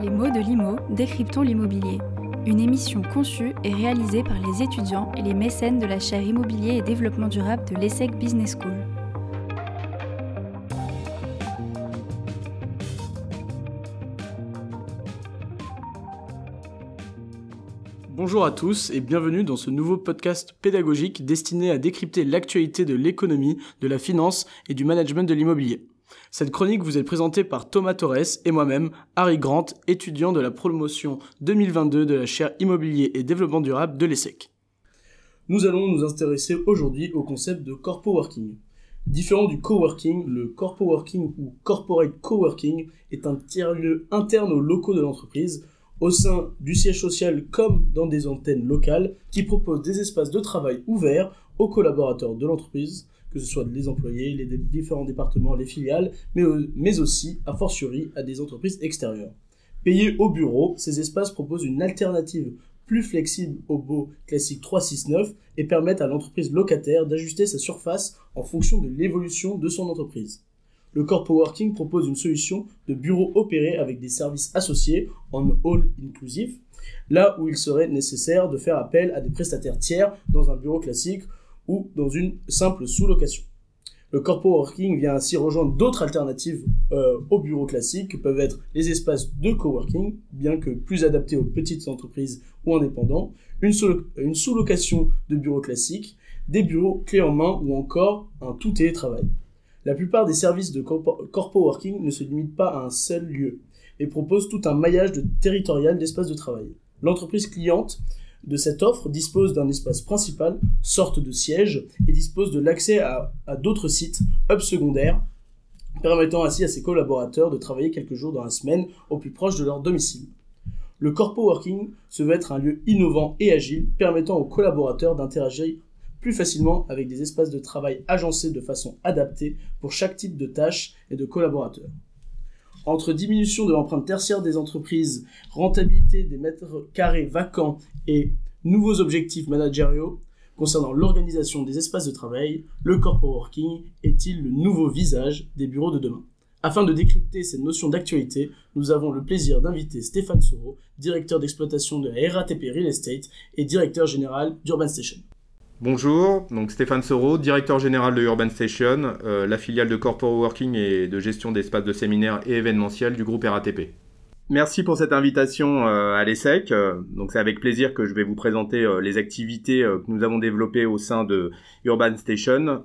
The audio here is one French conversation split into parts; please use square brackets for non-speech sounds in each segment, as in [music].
Les mots de l'IMO, décryptons l'immobilier. Une émission conçue et réalisée par les étudiants et les mécènes de la chaire Immobilier et Développement Durable de l'ESSEC Business School. Bonjour à tous et bienvenue dans ce nouveau podcast pédagogique destiné à décrypter l'actualité de l'économie, de la finance et du management de l'immobilier. Cette chronique vous est présentée par Thomas Torres et moi-même, Harry Grant, étudiant de la promotion 2022 de la chaire Immobilier et Développement Durable de l'ESSEC. Nous allons nous intéresser aujourd'hui au concept de corpo working. Différent du coworking, le corpo working ou corporate coworking est un tiers-lieu interne aux locaux de l'entreprise, au sein du siège social comme dans des antennes locales, qui propose des espaces de travail ouverts aux collaborateurs de l'entreprise, que ce soit les employés, les différents départements, les filiales, mais, euh, mais aussi, a fortiori, à des entreprises extérieures. Payés au bureau, ces espaces proposent une alternative plus flexible au beau classique 369 et permettent à l'entreprise locataire d'ajuster sa surface en fonction de l'évolution de son entreprise. Le Corpo Working propose une solution de bureau opéré avec des services associés en all inclusive, là où il serait nécessaire de faire appel à des prestataires tiers dans un bureau classique ou dans une simple sous-location. Le corpo working vient ainsi rejoindre d'autres alternatives euh, au bureau classique que peuvent être les espaces de coworking, bien que plus adaptés aux petites entreprises ou indépendants, une, sous-location de bureaux classiques, des bureaux clés en main ou encore un tout télétravail. La plupart des services de corpo working ne se limitent pas à un seul lieu et proposent tout un maillage de territorial d'espaces de travail. L'entreprise cliente de cette offre dispose d'un espace principal, sorte de siège, et dispose de l'accès à, d'autres sites, hubs secondaires, permettant ainsi à ses collaborateurs de travailler quelques jours dans la semaine au plus proche de leur domicile. Le corpo working se veut être un lieu innovant et agile, permettant aux collaborateurs d'interagir plus facilement avec des espaces de travail agencés de façon adaptée pour chaque type de tâches et de collaborateurs entre diminution de l'empreinte tertiaire des entreprises, rentabilité des mètres carrés vacants et nouveaux objectifs managériaux concernant l'organisation des espaces de travail, le corporate working est-il le nouveau visage des bureaux de demain? Afin de décrypter cette notion d'actualité, nous avons le plaisir d'inviter Stéphane Soro, directeur d'exploitation de la RATP Real Estate et directeur général d'Urban Station. Bonjour, donc Stéphane Soro, directeur général de Urban Station, euh, la filiale de Corporate Working et de gestion d'espaces de séminaires et événementiels du groupe RATP. Merci pour cette invitation euh, à l'ESSEC. Euh, donc c'est avec plaisir que je vais vous présenter les activités que nous avons développées au sein de Urban Station,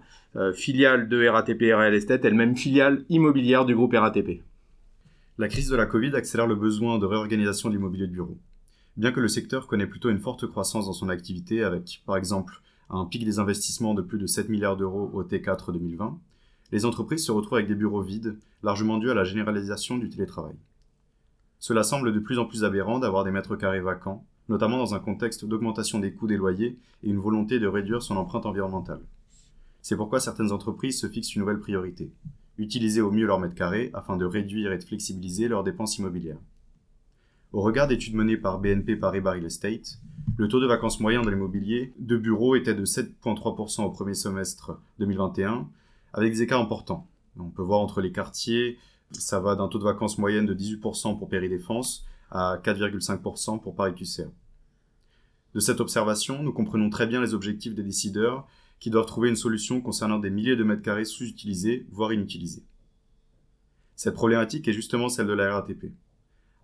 filiale de RATP Real Estate, elle-même filiale immobilière du groupe RATP. La crise de la Covid accélère le besoin de réorganisation de l'immobilier de bureau. Bien que le secteur connaît plutôt une forte croissance dans son activité avec, par exemple, un pic des investissements de plus de 7 milliards d'euros au T4 2020, les entreprises se retrouvent avec des bureaux vides, largement dus à la généralisation du télétravail. Cela semble de plus en plus aberrant d'avoir des mètres carrés vacants, notamment dans un contexte d'augmentation des coûts des loyers et une volonté de réduire son empreinte environnementale. C'est pourquoi certaines entreprises se fixent une nouvelle priorité, utiliser au mieux leurs mètres carrés afin de réduire et de flexibiliser leurs dépenses immobilières. Au regard d'études menées par BNP Paribas Real Estate, le taux de vacances moyen dans l'immobilier de bureau était de 7,3% au premier semestre 2021, avec des écarts importants. On peut voir entre les quartiers, ça va d'un taux de vacances moyenne de 18% pour Péri-Défense à 4,5% pour Paris-QCA. De cette observation, nous comprenons très bien les objectifs des décideurs qui doivent trouver une solution concernant des milliers de mètres carrés sous-utilisés, voire inutilisés. Cette problématique est justement celle de la RATP.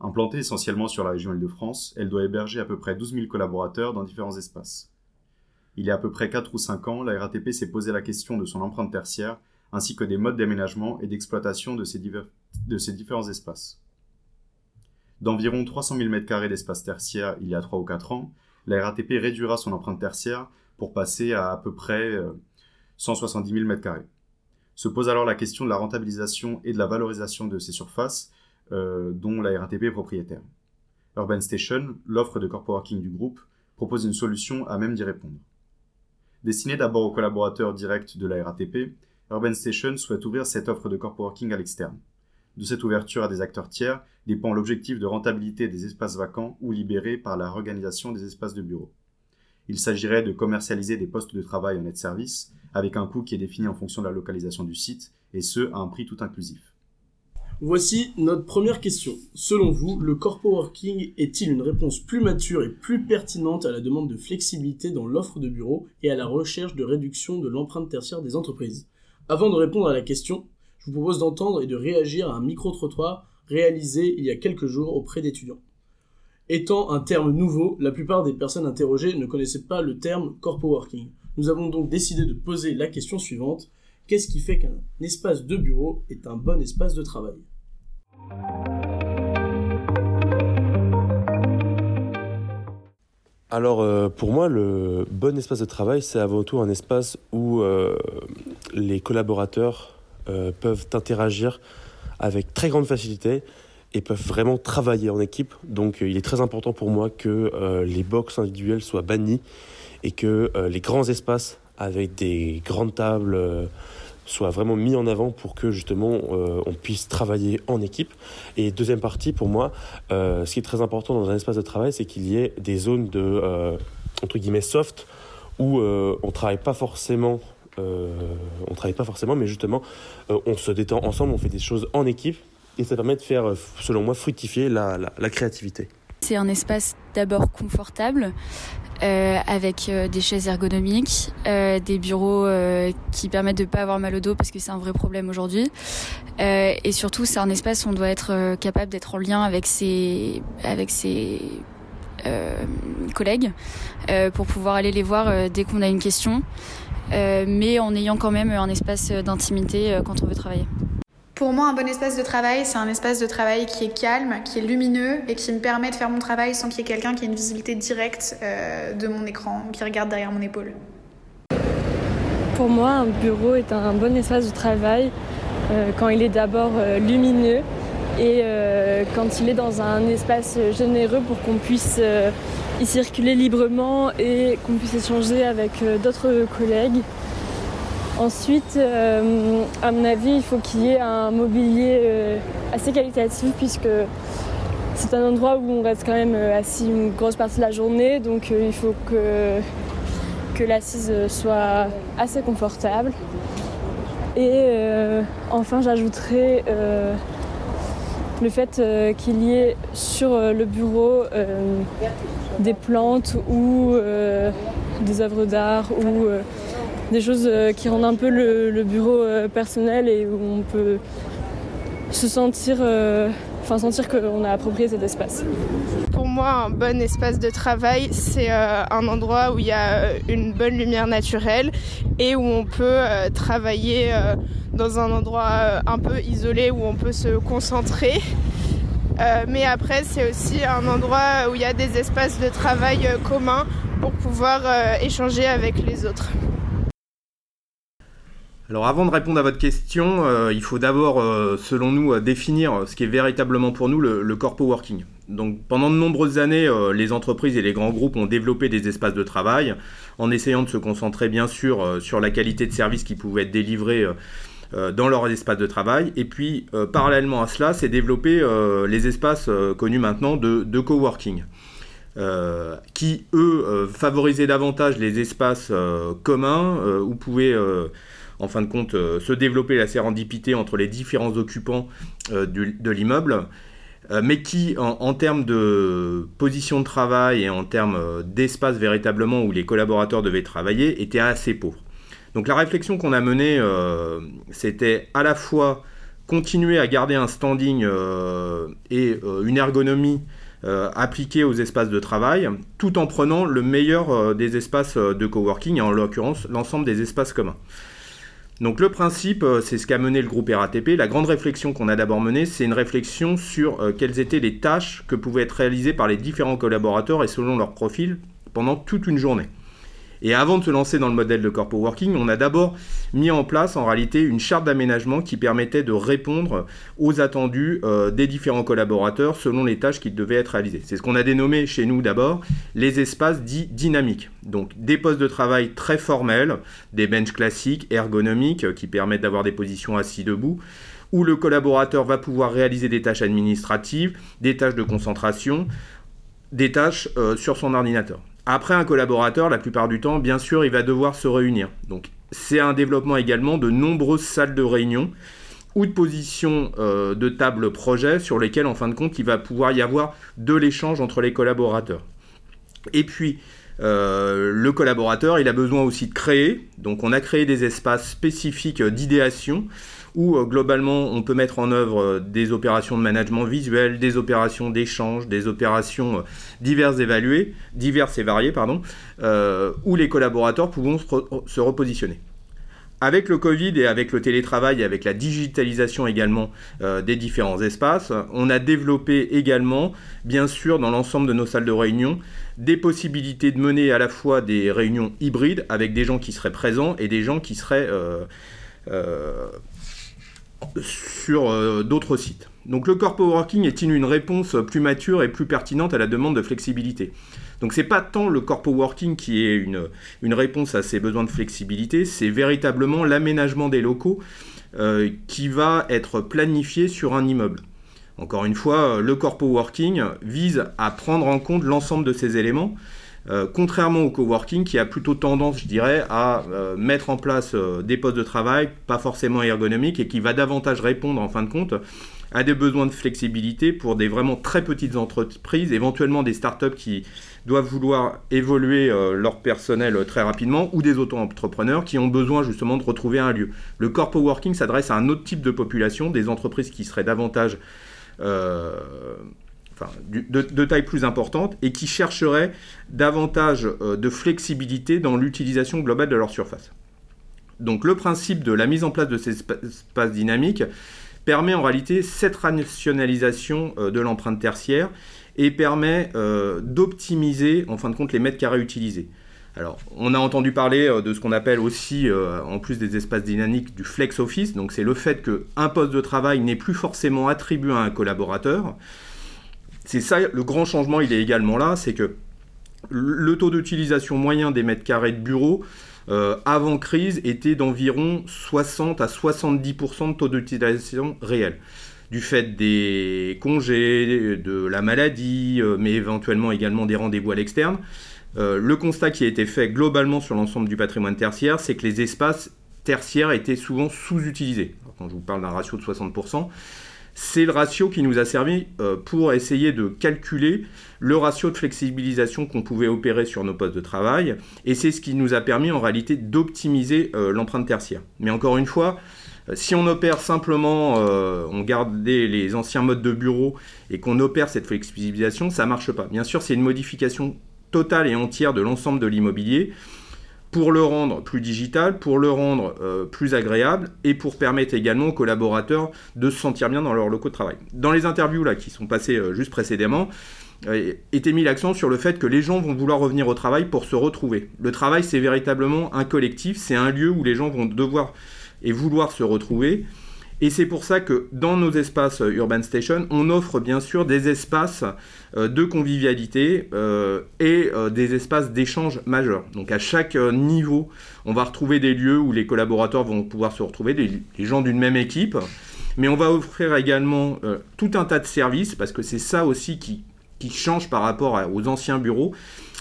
Implantée essentiellement sur la région Île-de-France, elle doit héberger à peu près 12 000 collaborateurs dans différents espaces. Il y a à peu près 4 ou 5 ans, la RATP s'est posé la question de son empreinte tertiaire ainsi que des modes d'aménagement et d'exploitation de, ces différents espaces. D'environ 300 000 m2 d'espace tertiaire il y a 3 ou 4 ans, la RATP réduira son empreinte tertiaire pour passer à à peu près 170 000 m2. Se pose alors la question de la rentabilisation et de la valorisation de ces surfaces dont la RATP est propriétaire. Urban Station, l'offre de corporating du groupe, propose une solution à même d'y répondre. Destinée d'abord aux collaborateurs directs de la RATP, Urban Station souhaite ouvrir cette offre de corporating à l'externe. De cette ouverture à des acteurs tiers dépend l'objectif de rentabilité des espaces vacants ou libérés par la réorganisation des espaces de bureau. Il s'agirait de commercialiser des postes de travail en net service avec un coût qui est défini en fonction de la localisation du site et ce à un prix tout inclusif. Voici notre première question. Selon vous, le corpo working est-il une réponse plus mature et plus pertinente à la demande de flexibilité dans l'offre de bureau et à la recherche de réduction de l'empreinte tertiaire des entreprises? Avant de répondre à la question, je vous propose d'entendre et de réagir à un micro-trottoir réalisé il y a quelques jours auprès d'étudiants. Étant un terme nouveau, la plupart des personnes interrogées ne connaissaient pas le terme corpo working. Nous avons donc décidé de poser la question suivante. Qu'est-ce qui fait qu'un espace de bureau est un bon espace de travail? Alors euh, pour moi, le bon espace de travail, c'est avant tout un espace où euh, les collaborateurs euh, peuvent interagir avec très grande facilité et peuvent vraiment travailler en équipe. Donc il est très important pour moi que les box individuelles soient bannies et que les grands espaces avec des grandes tables soit vraiment mis en avant pour que justement euh, on puisse travailler en équipe. Et deuxième partie, pour moi, euh, ce qui est très important dans un espace de travail, c'est qu'il y ait des zones de euh, entre guillemets soft où on travaille pas forcément. on travaille pas forcément, mais justement, on se détend ensemble, on fait des choses en équipe, et ça permet de faire, selon moi, fructifier la, la créativité. C'est un espace d'abord confortable, euh, avec euh, des chaises ergonomiques, euh, des bureaux qui permettent de ne pas avoir mal au dos parce que c'est un vrai problème aujourd'hui. et surtout, c'est un espace où on doit être capable d'être en lien avec ses, avec ses collègues pour pouvoir aller les voir dès qu'on a une question, mais en ayant quand même un espace d'intimité quand on veut travailler. Pour moi, un bon espace de travail, c'est un espace de travail qui est calme, qui est lumineux et qui me permet de faire mon travail sans qu'il y ait quelqu'un qui ait une visibilité directe euh, de mon écran, qui regarde derrière mon épaule. Pour moi, un bureau est un bon espace de travail euh, quand il est d'abord euh, lumineux et quand il est dans un espace généreux pour qu'on puisse y circuler librement et qu'on puisse échanger avec d'autres collègues. Ensuite, euh, à mon avis, il faut qu'il y ait un mobilier euh, assez qualitatif puisque c'est un endroit où on reste quand même euh, assis une grosse partie de la journée, donc il faut que, que l'assise soit assez confortable. Et enfin, j'ajouterai le fait qu'il y ait sur le bureau des plantes ou des œuvres d'art ou des choses euh, qui rendent un peu le, bureau euh, personnel et où on peut se sentir, euh, enfin sentir qu'on a approprié cet espace. Pour moi, un bon espace de travail, c'est un endroit où il y a une bonne lumière naturelle et où on peut travailler dans un endroit un peu isolé où on peut se concentrer. mais après, c'est aussi un endroit où il y a des espaces de travail communs pour pouvoir échanger avec les autres. Alors avant de répondre à votre question, euh, il faut d'abord, euh, selon nous, euh, définir ce qui est véritablement pour nous le, corpo working. Donc pendant de nombreuses années, les entreprises et les grands groupes ont développé des espaces de travail en essayant de se concentrer bien sûr sur la qualité de service qui pouvait être délivré dans leur espace de travail. Et puis parallèlement à cela, c'est développer les espaces connus maintenant de, de coworking. qui eux favorisaient davantage les espaces communs où pouvaient en fin de compte, euh, se développer la sérendipité entre les différents occupants euh, de l'immeuble, euh, mais qui, en, termes de position de travail et en termes d'espace véritablement où les collaborateurs devaient travailler, était assez pauvre. Donc la réflexion qu'on a menée, c'était à la fois continuer à garder un standing et une ergonomie appliquée aux espaces de travail, tout en prenant le meilleur des espaces de coworking, et en l'occurrence l'ensemble des espaces communs. Donc le principe, euh, c'est ce qu'a mené le groupe RATP. La grande réflexion qu'on a d'abord menée, c'est une réflexion sur euh, quelles étaient les tâches que pouvaient être réalisées par les différents collaborateurs et selon leur profil pendant toute une journée. Et avant de se lancer dans le modèle de corpo working, on a d'abord mis en place en réalité une charte d'aménagement qui permettait de répondre aux attendus euh, des différents collaborateurs selon les tâches qui devaient être réalisées. C'est ce qu'on a dénommé chez nous d'abord les espaces dits dynamiques. Donc des postes de travail très formels, des benches classiques, ergonomiques, euh, qui permettent d'avoir des positions assis debout où le collaborateur va pouvoir réaliser des tâches administratives, des tâches de concentration, des tâches euh, sur son ordinateur. Après, un collaborateur, la plupart du temps, bien sûr, il va devoir se réunir. Donc, c'est un développement également de nombreuses salles de réunion ou de positions de table projet sur lesquelles, en fin de compte, il va pouvoir y avoir de l'échange entre les collaborateurs. Et puis, le collaborateur, il a besoin aussi de créer. Donc, on a créé des espaces spécifiques d'idéation où euh, globalement on peut mettre en œuvre euh, des opérations de management visuel, des opérations d'échange, des opérations euh, diverses, évaluées, diverses et variées, pardon, où les collaborateurs pourront se, repositionner. Avec le Covid et avec le télétravail et avec la digitalisation également des différents espaces, on a développé également, bien sûr, dans l'ensemble de nos salles de réunion, des possibilités de mener à la fois des réunions hybrides avec des gens qui seraient présents et des gens qui seraient sur euh, d'autres sites. Donc le corpo working est-il une réponse plus mature et plus pertinente à la demande de flexibilité? Donc c'est pas tant le corpo working qui est une, réponse à ces besoins de flexibilité, c'est véritablement l'aménagement des locaux euh, qui va être planifié sur un immeuble. Encore une fois, le corpo working vise à prendre en compte l'ensemble de ces éléments euh, contrairement au coworking qui a plutôt tendance, je dirais, à euh, mettre en place euh, des postes de travail pas forcément ergonomiques et qui va davantage répondre en fin de compte à des besoins de flexibilité pour des vraiment très petites entreprises, éventuellement des startups qui doivent vouloir évoluer leur personnel très rapidement ou des auto-entrepreneurs qui ont besoin justement de retrouver un lieu. Le corpo working s'adresse à un autre type de population, des entreprises qui seraient davantage de, taille plus importante et qui chercheraient davantage euh, de flexibilité dans l'utilisation globale de leur surface. Donc le principe de la mise en place de ces espaces dynamiques permet en réalité cette rationalisation euh, de l'empreinte tertiaire et permet euh, d'optimiser en fin de compte les mètres carrés utilisés. Alors, on a entendu parler de ce qu'on appelle aussi, en plus des espaces dynamiques, du flex office. Donc, c'est le fait qu'un poste de travail n'est plus forcément attribué à un collaborateur, c'est ça, le grand changement, il est également là, c'est que le taux d'utilisation moyen des mètres carrés de bureau euh, avant crise était d'environ 60 à 70% de taux d'utilisation réel. Du fait des congés, de la maladie, euh, mais éventuellement également des rendez-vous à l'externe. Euh, le constat qui a été fait globalement sur l'ensemble du patrimoine tertiaire, c'est que les espaces tertiaires étaient souvent sous-utilisés. Quand je vous parle d'un ratio de 60%, c'est le ratio qui nous a servi euh, pour essayer de calculer le ratio de flexibilisation qu'on pouvait opérer sur nos postes de travail, et c'est ce qui nous a permis en réalité d'optimiser euh, l'empreinte tertiaire. Mais encore une fois, euh, si on opère simplement, on garde les anciens modes de bureau et qu'on opère cette flexibilisation, ça ne marche pas. Bien sûr, c'est une modification totale et entière de l'ensemble de l'immobilier pour le rendre plus digital, pour le rendre euh, plus agréable et pour permettre également aux collaborateurs de se sentir bien dans leur locaux de travail. Dans les interviews là, qui sont passées euh, juste précédemment, euh, était mis l'accent sur le fait que les gens vont vouloir revenir au travail pour se retrouver. Le travail, c'est véritablement un collectif, c'est un lieu où les gens vont devoir et vouloir se retrouver. Et c'est pour ça que dans nos espaces euh, Urban Station, on offre bien sûr des espaces euh, de convivialité euh, et des espaces d'échange majeurs. Donc à chaque niveau, on va retrouver des lieux où les collaborateurs vont pouvoir se retrouver, les gens d'une même équipe. Mais on va offrir également tout un tas de services, parce que c'est ça aussi qui, qui change par rapport aux anciens bureaux.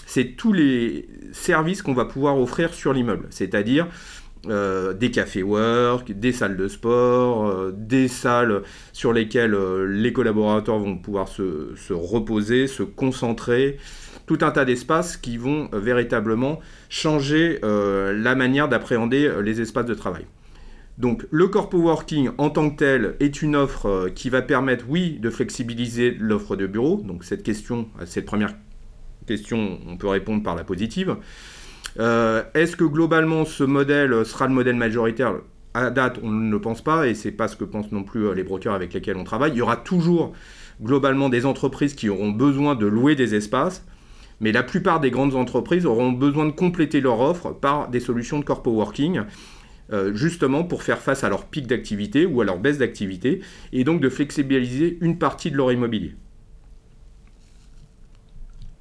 C'est tous les services qu'on va pouvoir offrir sur l'immeuble. C'est-à-dire euh, des cafés work, des salles de sport, euh, des salles sur lesquelles euh, les collaborateurs vont pouvoir se, reposer, se concentrer, tout un tas d'espaces qui vont véritablement changer la manière d'appréhender les espaces de travail. Donc le corpo working en tant que tel est une offre qui va permettre, oui, de flexibiliser l'offre de bureau. Donc cette question, cette première question, on peut répondre par la positive. Euh, est-ce que globalement ce modèle sera le modèle majoritaire? À date, on ne le pense pas et c'est pas ce que pensent non plus euh, les brokers avec lesquels on travaille. Il y aura toujours globalement des entreprises qui auront besoin de louer des espaces, mais la plupart des grandes entreprises auront besoin de compléter leur offre par des solutions de corpo working. Euh, justement pour faire face à leur pic d'activité ou à leur baisse d'activité et donc de flexibiliser une partie de leur immobilier.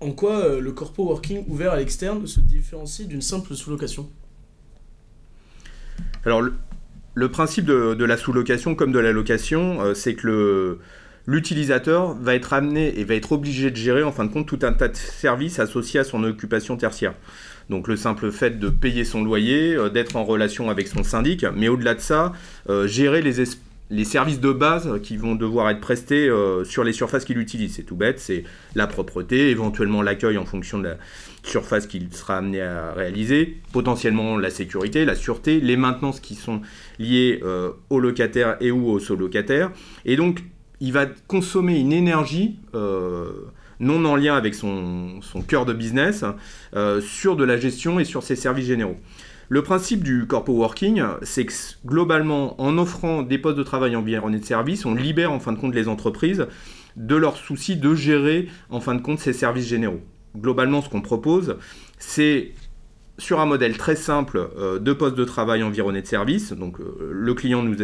En quoi euh, le corpo working ouvert à l'externe se différencie d'une simple sous-location? Alors, le, principe de, la sous-location comme de la location, euh, c'est que l'utilisateur va être amené et va être obligé de gérer en fin de compte tout un tas de services associés à son occupation tertiaire. Donc le simple fait de payer son loyer, euh, d'être en relation avec son syndic, mais au-delà de ça, gérer les, les services de base qui vont devoir être prestés euh, sur les surfaces qu'il utilise. C'est tout bête, c'est la propreté, éventuellement l'accueil en fonction de la surface qu'il sera amené à réaliser, potentiellement la sécurité, la sûreté, les maintenances qui sont liées euh, aux locataires et ou aux sous-locataires. Et donc, il va consommer une énergie euh, non en lien avec son, son cœur de business sur de la gestion et sur ses services généraux. Le principe du corpo working, c'est que globalement, en offrant des postes de travail environnés de services, on libère en fin de compte les entreprises de leur souci de gérer en fin de compte ces services généraux. Globalement, ce qu'on propose, c'est sur un modèle très simple euh, de poste de travail environné de services. Donc euh, le client nous,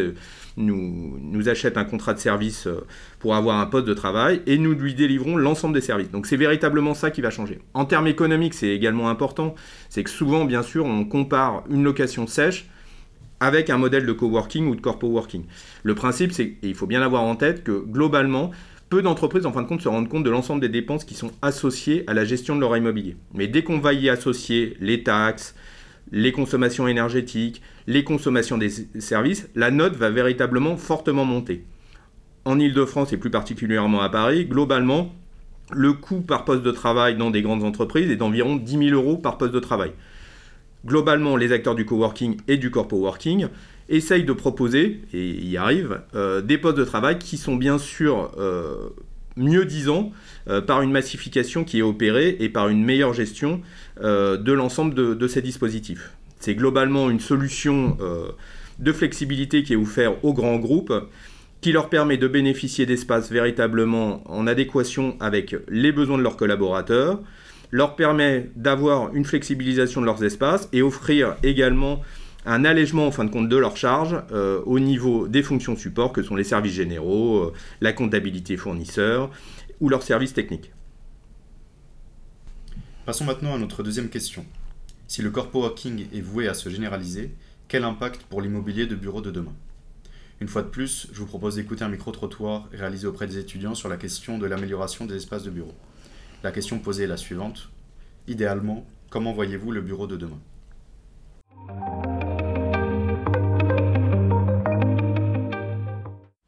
nous, nous, achète un contrat de service euh, pour avoir un poste de travail et nous lui délivrons l'ensemble des services. Donc c'est véritablement ça qui va changer. En termes économiques, c'est également important, c'est que souvent, bien sûr, on compare une location sèche avec un modèle de coworking ou de corpo working. Le principe, c'est, il faut bien avoir en tête que globalement, peu d'entreprises en fin de compte se rendent compte de l'ensemble des dépenses qui sont associées à la gestion de leur immobilier. Mais dès qu'on va y associer les taxes, les consommations énergétiques, les consommations des services, la note va véritablement fortement monter. En Ile-de-France et plus particulièrement à Paris, globalement, le coût par poste de travail dans des grandes entreprises est d'environ 10 000 euros par poste de travail. Globalement, les acteurs du coworking et du corpo working essaye de proposer, et y arrive, euh, des postes de travail qui sont bien sûr euh, mieux disant euh, par une massification qui est opérée et par une meilleure gestion de l'ensemble de, ces dispositifs. C'est globalement une solution de flexibilité qui est offerte aux grands groupes qui leur permet de bénéficier d'espaces véritablement en adéquation avec les besoins de leurs collaborateurs, leur permet d'avoir une flexibilisation de leurs espaces et offrir également un allègement en fin de compte de leurs charges euh, au niveau des fonctions support que sont les services généraux, euh, la comptabilité fournisseur ou leurs services techniques. Passons maintenant à notre deuxième question. Si le corpo working est voué à se généraliser, quel impact pour l'immobilier de bureau de demain? Une fois de plus, je vous propose d'écouter un micro-trottoir réalisé auprès des étudiants sur la question de l'amélioration des espaces de bureau. La question posée est la suivante. Idéalement, comment voyez-vous le bureau de demain?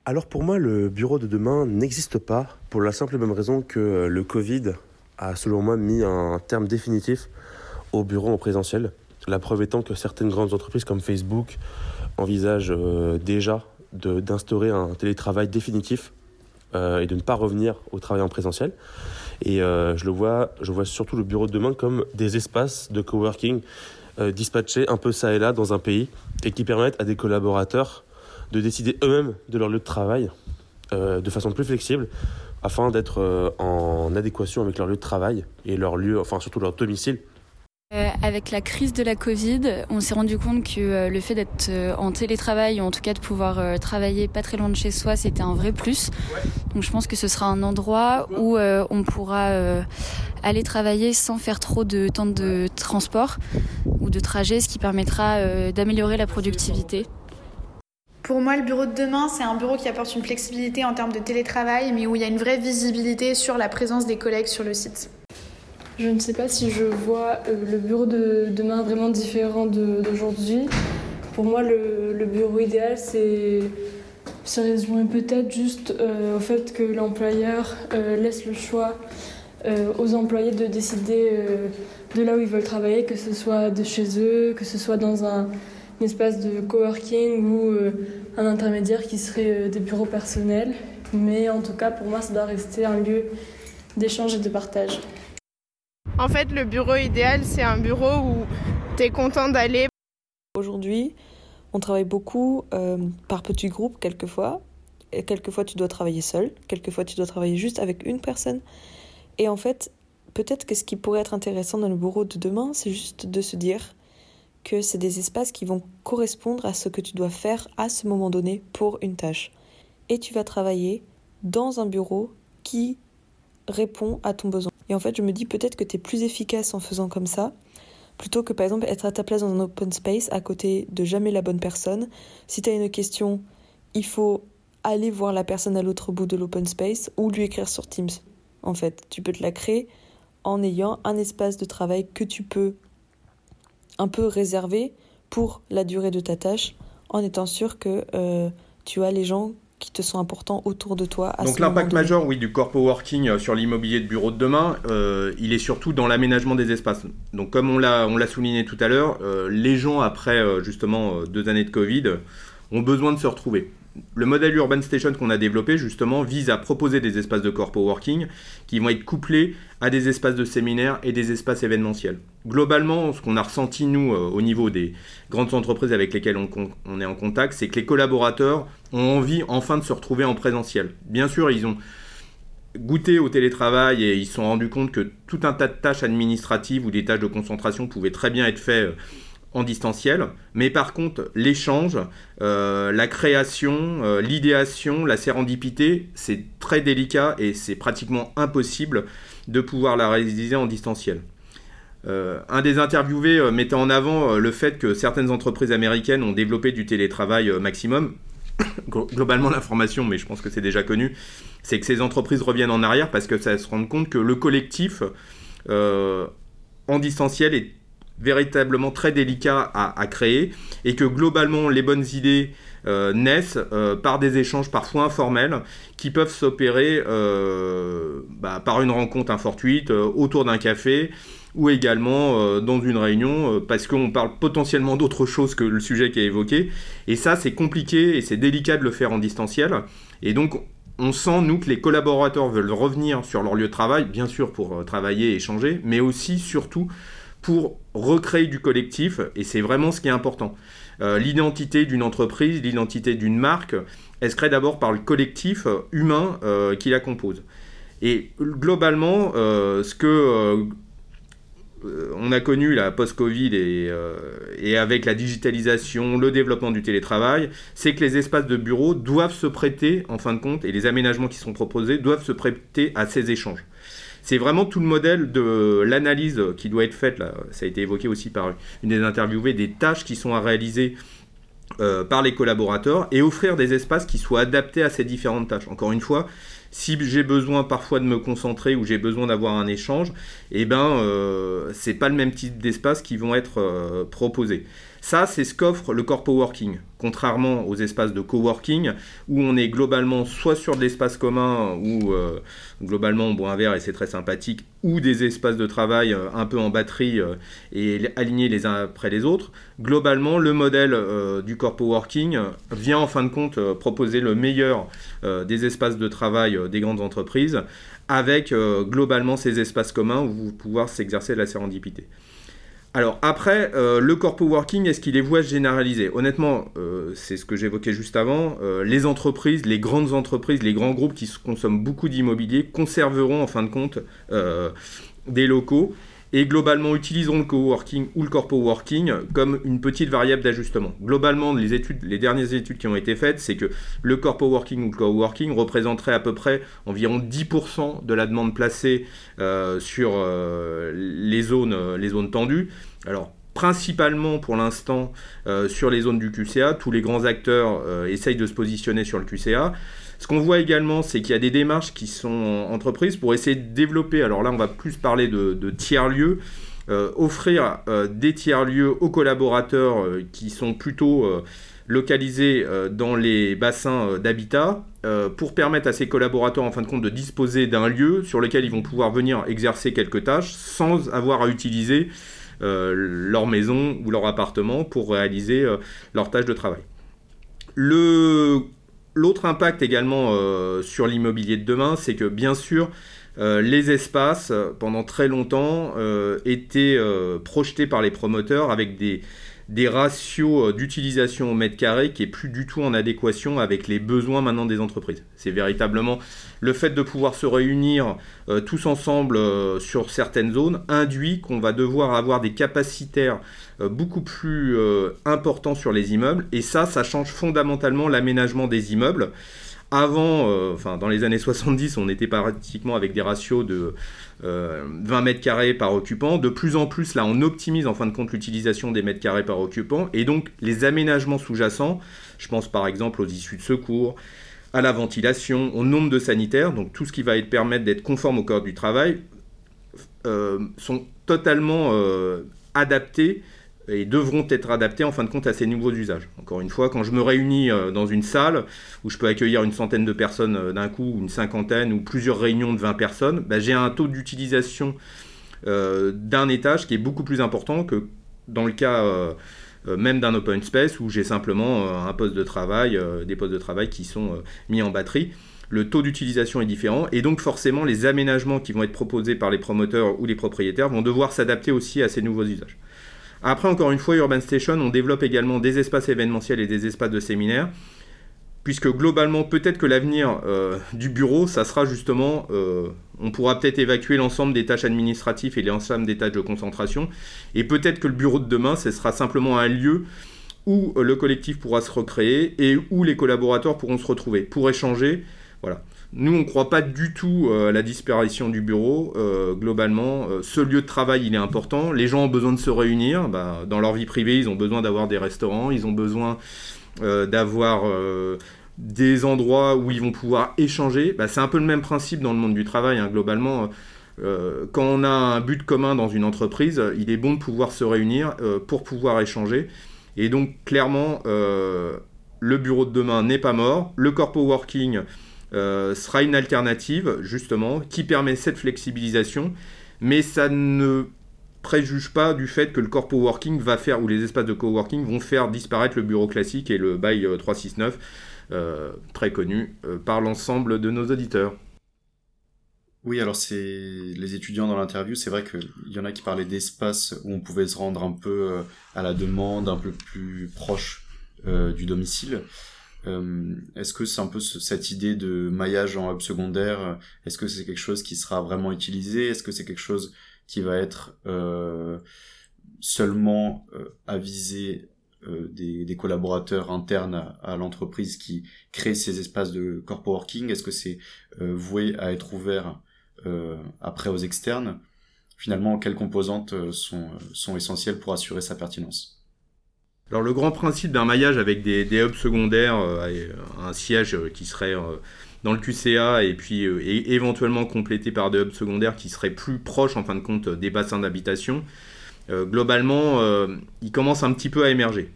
Alors pour moi, le bureau de demain n'existe pas pour la simple et même raison que le Covid a selon moi mis un terme définitif au bureau en présentiel. La preuve étant que certaines grandes entreprises comme Facebook envisagent euh, déjà d'instaurer un télétravail définitif euh, et de ne pas revenir au travail en présentiel. Et euh, je le vois, je vois surtout le bureau de demain comme des espaces de coworking dispatchés un peu ça et là dans un pays et qui permettent à des collaborateurs de décider eux-mêmes de leur lieu de travail euh, de façon plus flexible afin d'être euh, en adéquation avec leur lieu de travail et leur lieu, enfin surtout leur domicile. Euh, avec la crise de la Covid, on s'est rendu compte que le fait d'être en télétravail, ou en tout cas de pouvoir travailler pas très loin de chez soi, c'était un vrai plus. Donc je pense que ce sera un endroit où on pourra aller travailler sans faire trop de temps de transport ou de trajet, ce qui permettra d'améliorer la productivité. Pour moi, le bureau de demain, c'est un bureau qui apporte une flexibilité en termes de télétravail, mais où il y a une vraie visibilité sur la présence des collègues sur le site. Je ne sais pas si je vois euh, le bureau de demain vraiment différent d'aujourd'hui. Pour moi, le, bureau idéal, c'est se résumer peut-être juste euh, au fait que l'employeur euh, laisse le choix aux employés de décider de là où ils veulent travailler, que ce soit de chez eux, que ce soit dans un un espace de coworking ou euh, un intermédiaire qui serait euh, des bureaux personnels. Mais en tout cas, pour moi, ça doit rester un lieu d'échange et de partage. En fait, le bureau idéal, c'est un bureau où tu es content d'aller. Aujourd'hui, on travaille beaucoup euh, par petits groupes, quelquefois. Et quelquefois, tu dois travailler seul. Quelquefois, tu dois travailler juste avec une personne. Et en fait, peut-être que ce qui pourrait être intéressant dans le bureau de demain, c'est juste de se dire que c'est des espaces qui vont correspondre à ce que tu dois faire à ce moment donné pour une tâche. Et tu vas travailler dans un bureau qui répond à ton besoin. Et en fait, je me dis peut-être que tu es plus efficace en faisant comme ça, plutôt que par exemple être à ta place dans un open space à côté de jamais la bonne personne. Si tu as une question, il faut aller voir la personne à l'autre bout de l'open space ou lui écrire sur Teams. En fait, tu peux te la créer en ayant un espace de travail que tu peux un peu réservé pour la durée de ta tâche en étant sûr que euh, tu as les gens qui te sont importants autour de toi. Donc l'impact majeur, oui, du corpo working euh, sur l'immobilier de bureau de demain, euh, il est surtout dans l'aménagement des espaces. Donc comme on l'a on l'a souligné tout à l'heure, euh, les gens après justement deux années de Covid ont besoin de se retrouver le modèle Urban Station qu'on a développé justement vise à proposer des espaces de corpo working qui vont être couplés à des espaces de séminaire et des espaces événementiels. Globalement, ce qu'on a ressenti nous euh, au niveau des grandes entreprises avec lesquelles on, est en contact, c'est que les collaborateurs ont envie enfin de se retrouver en présentiel. Bien sûr, ils ont goûté au télétravail et ils se sont rendus compte que tout un tas de tâches administratives ou des tâches de concentration pouvaient très bien être faites euh, en distanciel, mais par contre l'échange, euh, la création, euh, l'idéation, la sérendipité, c'est très délicat et c'est pratiquement impossible de pouvoir la réaliser en distanciel. Euh, un des interviewés mettait en avant le fait que certaines entreprises américaines ont développé du télétravail maximum. [coughs] Globalement, l'information, mais je pense que c'est déjà connu, c'est que ces entreprises reviennent en arrière parce que ça se rend compte que le collectif en distanciel est véritablement très délicat à, créer et que globalement les bonnes idées euh, naissent euh, par des échanges parfois informels qui peuvent s'opérer euh, bah, par une rencontre infortuite autour d'un café ou également dans une réunion parce qu'on parle potentiellement d'autre chose que le sujet qui est évoqué. Et ça c'est compliqué et c'est délicat de le faire en distanciel. Et donc on sent, nous, que les collaborateurs veulent revenir sur leur lieu de travail, bien sûr pour travailler et échanger, mais aussi, surtout, pour recréer du collectif, et c'est vraiment ce qui est important. Euh, l'identité d'une entreprise, l'identité d'une marque, elle se crée d'abord par le collectif humain euh, qui la compose. Et globalement, euh, ce que on a connu la post-Covid et, et, avec la digitalisation, le développement du télétravail, c'est que les espaces de bureau doivent se prêter, en fin de compte, et les aménagements qui sont proposés doivent se prêter à ces échanges. C'est vraiment tout le modèle de l'analyse qui doit être faite, là, ça a été évoqué aussi par une des interviewées, des tâches qui sont à réaliser euh, par les collaborateurs et offrir des espaces qui soient adaptés à ces différentes tâches. Encore une fois, si j'ai besoin parfois de me concentrer ou j'ai besoin d'avoir un échange, eh ben euh, c'est pas le même type d'espace qui vont être euh, proposés. Ça, c'est ce qu'offre le corpo working, contrairement aux espaces de coworking où on est globalement soit sur de l'espace commun ou euh, globalement on boit un verre et c'est très sympathique, ou des espaces de travail euh, un peu en batterie euh, et alignés les uns après les autres. Globalement, le modèle du corpo working vient en fin de compte proposer le meilleur des espaces de travail des grandes entreprises avec globalement ces espaces communs où vous pouvez s'exercer de la sérendipité. Alors après, euh, le corpo working, est-ce qu'il est se généraliser Honnêtement, euh, c'est ce que j'évoquais juste avant. Euh, les entreprises, les grandes entreprises, les grands groupes qui consomment beaucoup d'immobilier conserveront en fin de compte des locaux et globalement utiliseront le coworking ou le corpo working comme une petite variable d'ajustement. Globalement, les études, les dernières études qui ont été faites, c'est que le corpo working ou le coworking représenterait à peu près environ 10% de la demande placée euh, sur euh, les zones, euh, les zones tendues. Alors principalement pour l'instant sur les zones du QCA. Tous les grands acteurs essayent de se positionner sur le QCA. Ce qu'on voit également, c'est qu'il y a des démarches qui sont entreprises pour essayer de développer, alors là on va plus parler de, tiers-lieux, euh, offrir euh, des tiers-lieux aux collaborateurs euh, qui sont plutôt localisés dans les bassins d'habitat pour permettre à ces collaborateurs en fin de compte de disposer d'un lieu sur lequel ils vont pouvoir venir exercer quelques tâches sans avoir à utiliser leur maison ou leur appartement pour réaliser leurs tâches de travail. Le L'autre impact également euh, sur l'immobilier de demain, c'est que bien sûr, euh, les espaces, pendant très longtemps, euh, étaient projetés par les promoteurs avec des, des ratios d'utilisation au mètre carré qui est plus du tout en adéquation avec les besoins maintenant des entreprises. C'est véritablement le fait de pouvoir se réunir tous ensemble sur certaines zones induit qu'on va devoir avoir des capacitaires euh, beaucoup plus euh, important sur les immeubles. Et ça, ça change fondamentalement l'aménagement des immeubles. Avant, euh, dans les années 70, on était pratiquement avec des ratios de 20 mètres carrés par occupant. De plus en plus, là, on optimise en fin de compte l'utilisation des mètres carrés par occupant. Et donc, les aménagements sous-jacents, je pense par exemple aux issues de secours, à la ventilation, au nombre de sanitaires, donc tout ce qui va être permettre d'être conforme au corps du travail, sont totalement adaptés et devront être adaptés en fin de compte à ces nouveaux usages. Encore une fois, quand je me réunis euh, dans une salle où je peux accueillir une centaine de personnes euh, d'un coup, une cinquantaine, ou plusieurs réunions de 20 personnes, bah, j'ai un taux d'utilisation euh, d'un étage qui est beaucoup plus important que dans le cas même d'un open space où j'ai simplement un poste de travail, des postes de travail qui sont mis en batterie le taux d'utilisation est différent et donc forcément les aménagements qui vont être proposés par les promoteurs ou les propriétaires vont devoir s'adapter aussi à ces nouveaux usages. Après, encore une fois, Urban Station, on développe également des espaces événementiels et des espaces de séminaires, puisque globalement, peut-être que l'avenir euh, du bureau, ça sera justement, euh, on pourra peut-être évacuer l'ensemble des tâches administratives et l'ensemble des tâches de concentration, et peut-être que le bureau de demain, ce sera simplement un lieu où euh, le collectif pourra se recréer et où les collaborateurs pourront se retrouver pour échanger. Voilà. Nous, on ne croit pas du tout euh, à la disparition du bureau. Euh, globalement, euh, ce lieu de travail, il est important. Les gens ont besoin de se réunir. Bah, dans leur vie privée, ils ont besoin d'avoir des restaurants, ils ont besoin d'avoir des endroits où ils vont pouvoir échanger. Bah, c'est un peu le même principe dans le monde du travail, hein, globalement. quand on a un but commun dans une entreprise, il est bon de pouvoir se réunir pour pouvoir échanger. Et donc, clairement, le bureau de demain n'est pas mort. Le corpo working sera une alternative, justement, qui permet cette flexibilisation, mais ça ne préjuge pas du fait que le corpo working va faire, ou les espaces de coworking vont faire disparaître le bureau classique et le bail 369, euh, euh, très connu par l'ensemble de nos auditeurs. Oui, alors c'est les étudiants dans l'interview, c'est vrai qu'il y en a qui parlaient d'espaces où on pouvait se rendre un peu à la demande, un peu plus proche du domicile. Euh, est-ce que c'est un peu cette idée de maillage en hub secondaire Est-ce que c'est quelque chose qui sera vraiment utilisé Est-ce que c'est quelque chose qui va être euh, seulement euh, avisé des, collaborateurs internes à, l'entreprise qui créent ces espaces de corpo working? Est-ce que c'est voué à être ouvert après aux externes? Finalement, quelles composantes sont, sont essentielles pour assurer sa pertinence? Alors le grand principe d'un maillage avec des, hubs secondaires, euh, un siège euh, qui serait euh, dans le QCA et puis éventuellement complété par des hubs secondaires qui seraient plus proches en fin de compte des bassins d'habitation, globalement il commence un petit peu à émerger.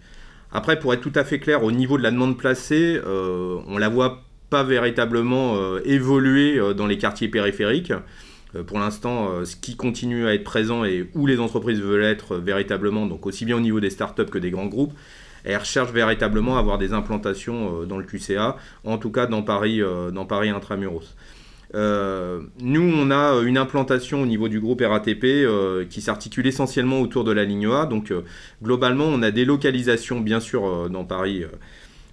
Après pour être tout à fait clair au niveau de la demande placée, on la voit pas véritablement évoluer dans les quartiers périphériques. Euh, pour l'instant, euh, ce qui continue à être présent et où les entreprises veulent être véritablement, donc aussi bien au niveau des startups que des grands groupes, elles recherchent véritablement à avoir des implantations euh, dans le QCA, en tout cas dans Paris, dans Paris intramuros. nous, on a une implantation au niveau du groupe RATP qui s'articule essentiellement autour de la ligne A. Donc, globalement, on a des localisations, bien sûr, dans Paris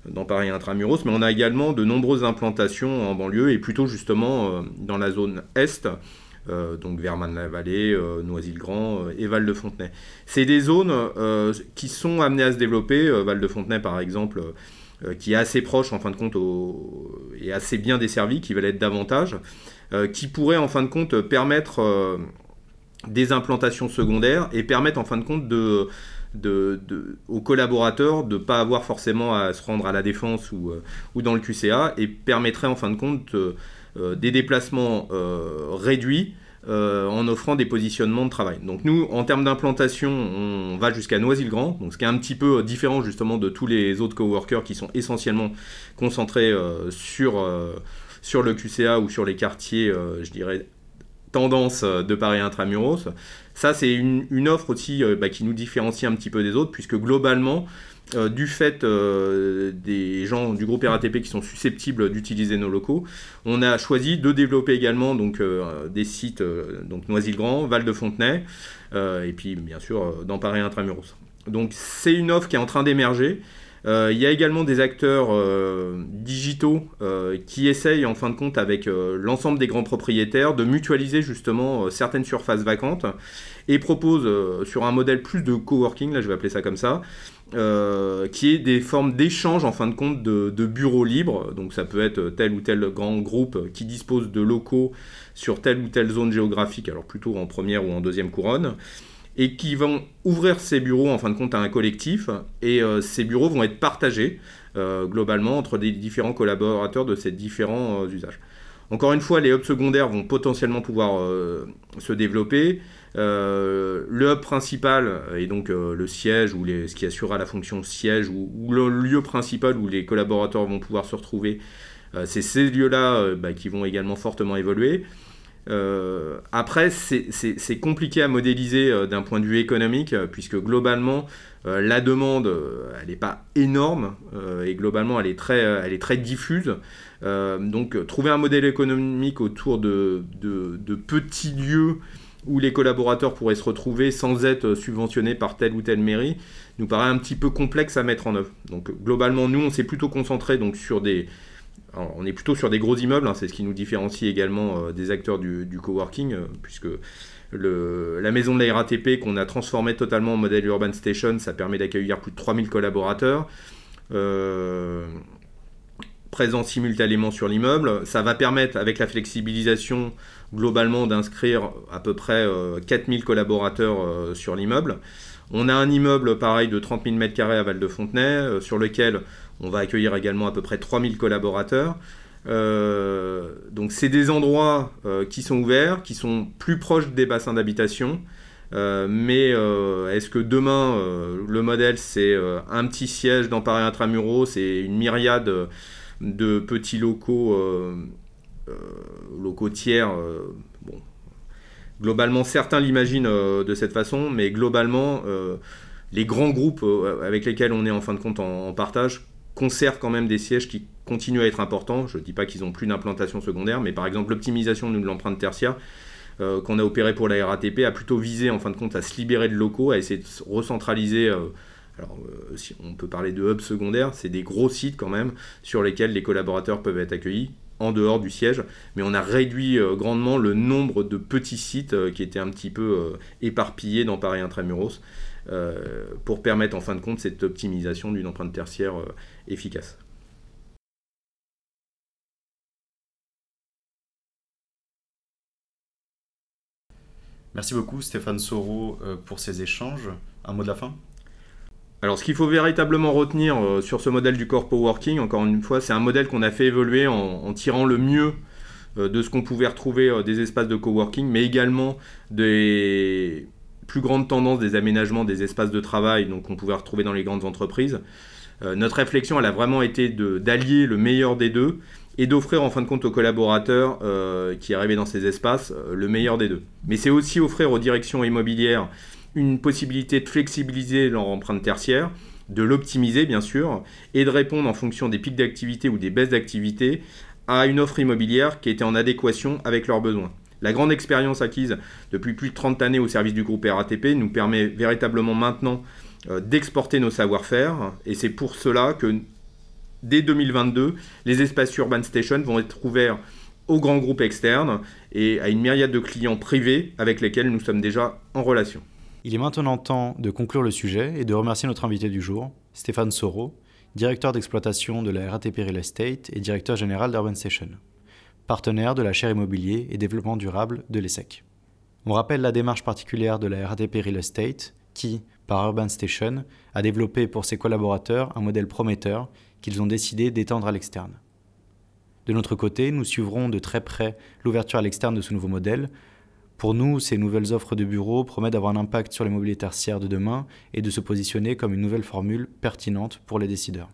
dans Paris intramuros, mais on a également de nombreuses implantations en banlieue et plutôt justement dans la zone Est, euh, donc Verman-la-Vallée, euh, Noisy-le-Grand euh, et Val-de-Fontenay. C'est des zones qui sont amenées à se développer. Val-de-Fontenay, par exemple, qui est assez proche en fin de compte et assez bien desservi, qui va l'être davantage, qui pourrait en fin de compte permettre des implantations secondaires et permettre en fin de compte aux collaborateurs de ne pas avoir forcément à se rendre à la défense ou, dans le QCA et permettrait en fin de compte euh, des déplacements euh, réduits euh, en offrant des positionnements de travail. Donc nous, en termes d'implantation, on va jusqu'à Noisy-le-Grand, ce qui est un petit peu différent justement de tous les autres coworkers qui sont essentiellement concentrés sur, sur le QCA ou sur les quartiers, je dirais, tendance de Paris intramuros. Ça, c'est une, offre aussi bah, qui nous différencie un petit peu des autres, puisque globalement, euh, du fait euh, des gens du groupe RATP qui sont susceptibles d'utiliser nos locaux, on a choisi de développer également donc, euh, des sites, donc Noisy-le-Grand, Val-de-Fontenay, et puis bien sûr Paris Intramuros. Donc c'est une offre qui est en train d'émerger. Il y a également des acteurs digitaux qui essayent en fin de compte avec l'ensemble des grands propriétaires de mutualiser justement certaines surfaces vacantes et proposent sur un modèle plus de coworking, là je vais appeler ça comme ça, euh, qui est des formes d'échange en fin de compte de, bureaux libres. Donc ça peut être tel ou tel grand groupe qui dispose de locaux sur telle ou telle zone géographique, alors plutôt en première ou en deuxième couronne, et qui vont ouvrir ces bureaux en fin de compte à un collectif, et euh, ces bureaux vont être partagés euh, globalement entre des différents collaborateurs de ces différents usages. Encore une fois, les hubs secondaires vont potentiellement pouvoir se développer. le hub principal et donc le siège ou les, ce qui assurera la fonction siège ou, le lieu principal où les collaborateurs vont pouvoir se retrouver, c'est ces lieux-là bah, qui vont également fortement évoluer. Euh, après, c'est compliqué à modéliser euh, d'un point de vue économique, euh, puisque globalement, la demande, elle n'est pas énorme, et globalement, elle est très, diffuse. donc, trouver un modèle économique autour de, de, petits lieux où les collaborateurs pourraient se retrouver sans être subventionnés par telle ou telle mairie, nous paraît un petit peu complexe à mettre en œuvre. Donc, globalement, nous, on s'est plutôt concentré donc, sur des on est plutôt sur des gros immeubles, hein, c'est ce qui nous différencie également euh, des acteurs du, coworking, euh, puisque la maison de la RATP qu'on a transformée totalement en modèle Urban Station, ça permet d'accueillir plus de 3000 collaborateurs. Euh, présents simultanément sur l'immeuble. Ça va permettre, avec la flexibilisation, globalement d'inscrire à peu près 4000 collaborateurs sur l'immeuble. On a un immeuble pareil de 30 000 m2 à Val-de-Fontenay, sur lequel on va accueillir également à peu près 3000 collaborateurs. Euh, donc c'est des endroits euh, qui sont ouverts, qui sont plus proches des bassins d'habitation. Euh, mais est-ce que demain, le modèle, c'est un petit siège dans Paris Intramuros, c'est une myriade de petits locaux, locaux tiers. Globalement, certains l'imaginent de cette façon, mais globalement, les grands groupes avec lesquels on est en fin de compte en partage conserve quand même des sièges qui continuent à être importants. Je ne dis pas qu'ils n'ont plus d'implantation secondaire, mais par exemple l'optimisation de l'empreinte tertiaire euh, qu'on a opéré pour la RATP a plutôt visé en fin de compte à se libérer de locaux, à essayer de recentraliser. Euh, alors, euh, si on peut parler de hubs secondaires, c'est des gros sites quand même sur lesquels les collaborateurs peuvent être accueillis en dehors du siège, mais on a réduit grandement le nombre de petits sites qui étaient un petit peu éparpillés dans Paris Intramuros. Euh, pour permettre en fin de compte cette optimisation d'une empreinte tertiaire euh, efficace. Merci beaucoup Stéphane Soro euh, pour ces échanges. Un mot de la fin? Alors ce qu'il faut véritablement retenir sur ce modèle du corpo working, encore une fois, c'est un modèle qu'on a fait évoluer en, tirant le mieux de ce qu'on pouvait retrouver des espaces de coworking, mais également des, plus grande tendance des aménagements des espaces de travail donc qu'on pouvait retrouver dans les grandes entreprises. Euh, notre réflexion, elle a vraiment été d'allier le meilleur des deux et d'offrir en fin de compte aux collaborateurs euh, qui arrivaient dans ces espaces euh, le meilleur des deux. Mais c'est aussi offrir aux directions immobilières une possibilité de flexibiliser leur empreinte tertiaire, de l'optimiser bien sûr, et de répondre en fonction des pics d'activité ou des baisses d'activité à une offre immobilière qui était en adéquation avec leurs besoins. La grande expérience acquise depuis plus de 30 années au service du groupe RATP nous permet véritablement maintenant euh, d'exporter nos savoir-faire et c'est pour cela que dès 2022, les espaces Urban Station vont être ouverts aux grands groupes externes et à une myriade de clients privés avec lesquels nous sommes déjà en relation. Il est maintenant temps de conclure le sujet et de remercier notre invité du jour, Stéphane Soro, directeur d'exploitation de la RATP Real Estate et directeur général d'Urban Station partenaire de la chaire immobilier et développement durable de l'ESSEC. On rappelle la démarche particulière de la RATP Real Estate qui, par Urban Station, a développé pour ses collaborateurs un modèle prometteur qu'ils ont décidé d'étendre à l'externe. De notre côté, nous suivrons de très près l'ouverture à l'externe de ce nouveau modèle. Pour nous, ces nouvelles offres de bureaux promettent d'avoir un impact sur les mobilités tertiaires de demain et de se positionner comme une nouvelle formule pertinente pour les décideurs.